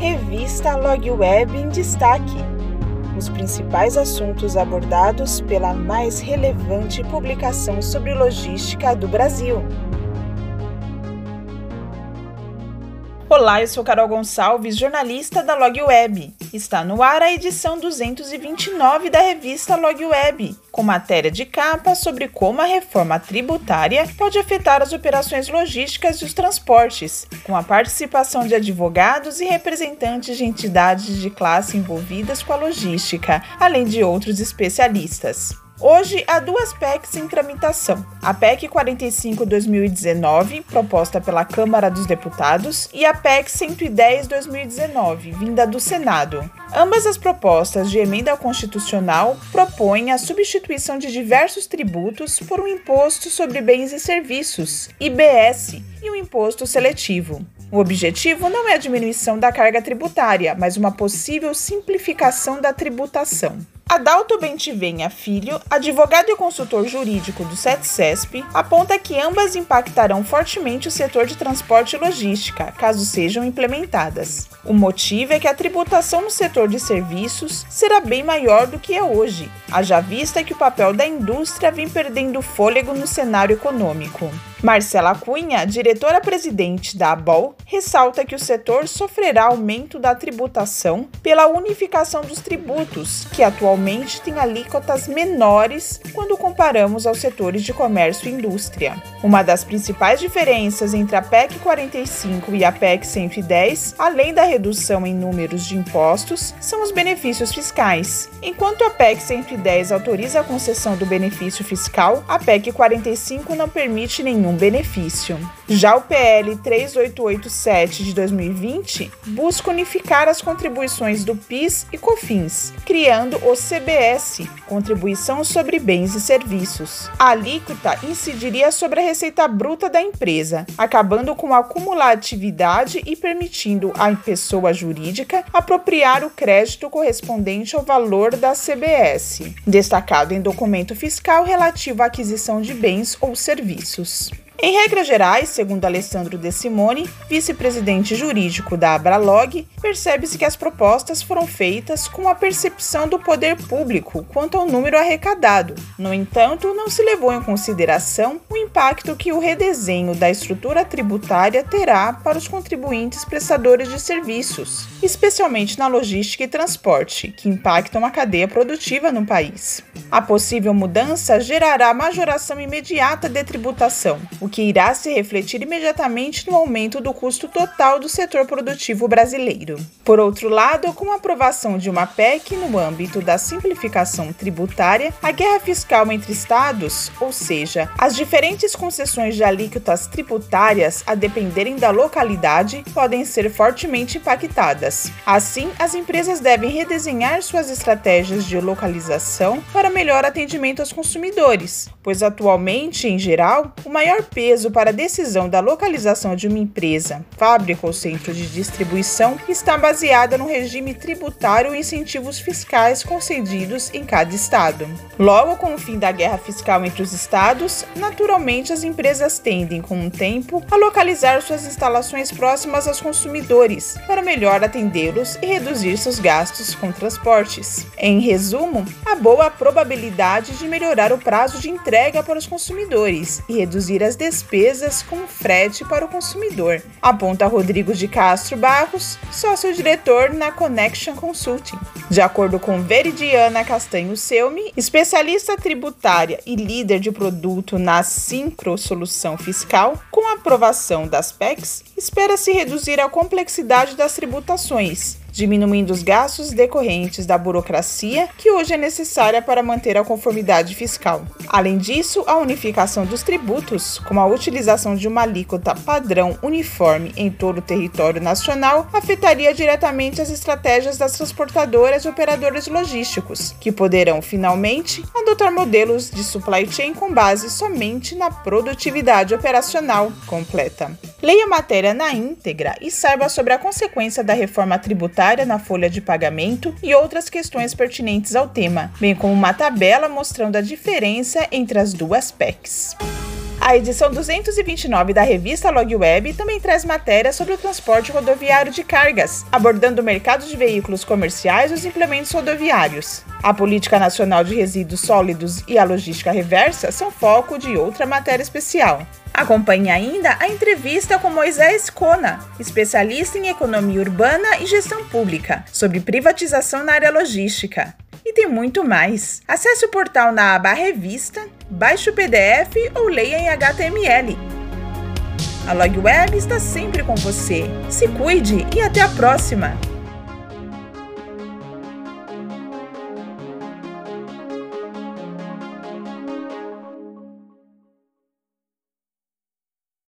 Revista Log Web em Destaque. Os principais assuntos abordados pela mais relevante publicação sobre logística do Brasil. Olá, eu sou Carol Gonçalves, jornalista da Log Web. Está no ar a edição 229 da revista Log Web, com matéria de capa sobre como a reforma tributária pode afetar as operações logísticas e os transportes, com a participação de advogados e representantes de entidades de classe envolvidas com a logística, além de outros especialistas. Hoje há duas PECs em tramitação: a PEC 45-2019, proposta pela Câmara dos Deputados, e a PEC 110-2019, vinda do Senado. Ambas as propostas de emenda constitucional propõem a substituição de diversos tributos por um imposto sobre bens e serviços, IBS, e um imposto seletivo. O objetivo não é a diminuição da carga tributária, mas uma possível simplificação da tributação. Adalto Bentivenha Filho, advogado e consultor jurídico do SETCESP, aponta que ambas impactarão fortemente o setor de transporte e logística, caso sejam implementadas. O motivo é que a tributação no setor de serviços será bem maior do que é hoje, haja vista que o papel da indústria vem perdendo fôlego no cenário econômico. Marcela Cunha, diretora-presidente da ABOL, ressalta que o setor sofrerá aumento da tributação pela unificação dos tributos, que atualmente tem alíquotas menores quando comparamos aos setores de comércio e indústria. Uma das principais diferenças entre a PEC 45 e a PEC 110, além da redução em números de impostos, são os benefícios fiscais. Enquanto a PEC 110 autoriza a concessão do benefício fiscal, a PEC 45 não permite nenhum nenhum benefício. Já o PL 3887 de 2020 busca unificar as contribuições do PIS e COFINS, criando o CBS, Contribuição sobre Bens e Serviços. A alíquota incidiria sobre a receita bruta da empresa, acabando com a acumulatividade e permitindo à pessoa jurídica apropriar o crédito correspondente ao valor da CBS, destacado em documento fiscal relativo à aquisição de bens ou serviços. Em regras gerais, segundo Alessandro De Simone, vice-presidente jurídico da Abralog, percebe-se que as propostas foram feitas com a percepção do poder público quanto ao número arrecadado. No entanto, não se levou em consideração o impacto que o redesenho da estrutura tributária terá para os contribuintes prestadores de serviços, especialmente na logística e transporte, que impactam a cadeia produtiva no país. A possível mudança gerará majoração imediata de tributação, o que irá se refletir imediatamente no aumento do custo total do setor produtivo brasileiro. Por outro lado, com a aprovação de uma PEC no âmbito da simplificação tributária, a guerra fiscal entre estados, ou seja, as diferentes concessões de alíquotas tributárias a dependerem da localidade, podem ser fortemente impactadas. Assim, as empresas devem redesenhar suas estratégias de localização para melhor atendimento aos consumidores, pois atualmente, em geral, o maior peso para a decisão da localização de uma empresa, fábrica ou centro de distribuição está baseada no regime tributário e incentivos fiscais concedidos em cada estado. Logo, com o fim da guerra fiscal entre os estados, naturalmente as empresas tendem, com o tempo, a localizar suas instalações próximas aos consumidores para melhor atendê-los e reduzir seus gastos com transportes. Em resumo, há boa probabilidade de melhorar o prazo de entrega para os consumidores e reduzir as despesas com frete para o consumidor, aponta Rodrigo de Castro Barros, sócio-diretor na Connection Consulting. De acordo com Veridiana Castanho Selmi, especialista tributária e líder de produto na Syncro Solução Fiscal, com a aprovação das PECs, espera-se reduzir a complexidade das tributações diminuindo os gastos decorrentes da burocracia que hoje é necessária para manter a conformidade fiscal. Além disso, a unificação dos tributos, como a utilização de uma alíquota padrão uniforme em todo o território nacional, afetaria diretamente as estratégias das transportadoras e operadores logísticos, que poderão finalmente adotar modelos de supply chain com base somente na produtividade operacional completa. Leia a matéria na íntegra e saiba sobre a consequência da reforma tributária na folha de pagamento e outras questões pertinentes ao tema, bem como uma tabela mostrando a diferença entre as duas PECs. A edição 229 da revista Log Web também traz matérias sobre o transporte rodoviário de cargas, abordando o mercado de veículos comerciais e os implementos rodoviários. A Política Nacional de Resíduos Sólidos e a Logística Reversa são foco de outra matéria especial. Acompanhe ainda a entrevista com Moisés Kona, especialista em economia urbana e gestão pública, sobre privatização na área logística. E tem muito mais. Acesse o portal na aba Revista, baixe o PDF ou leia em HTML. A Log Web está sempre com você. Se cuide e até a próxima!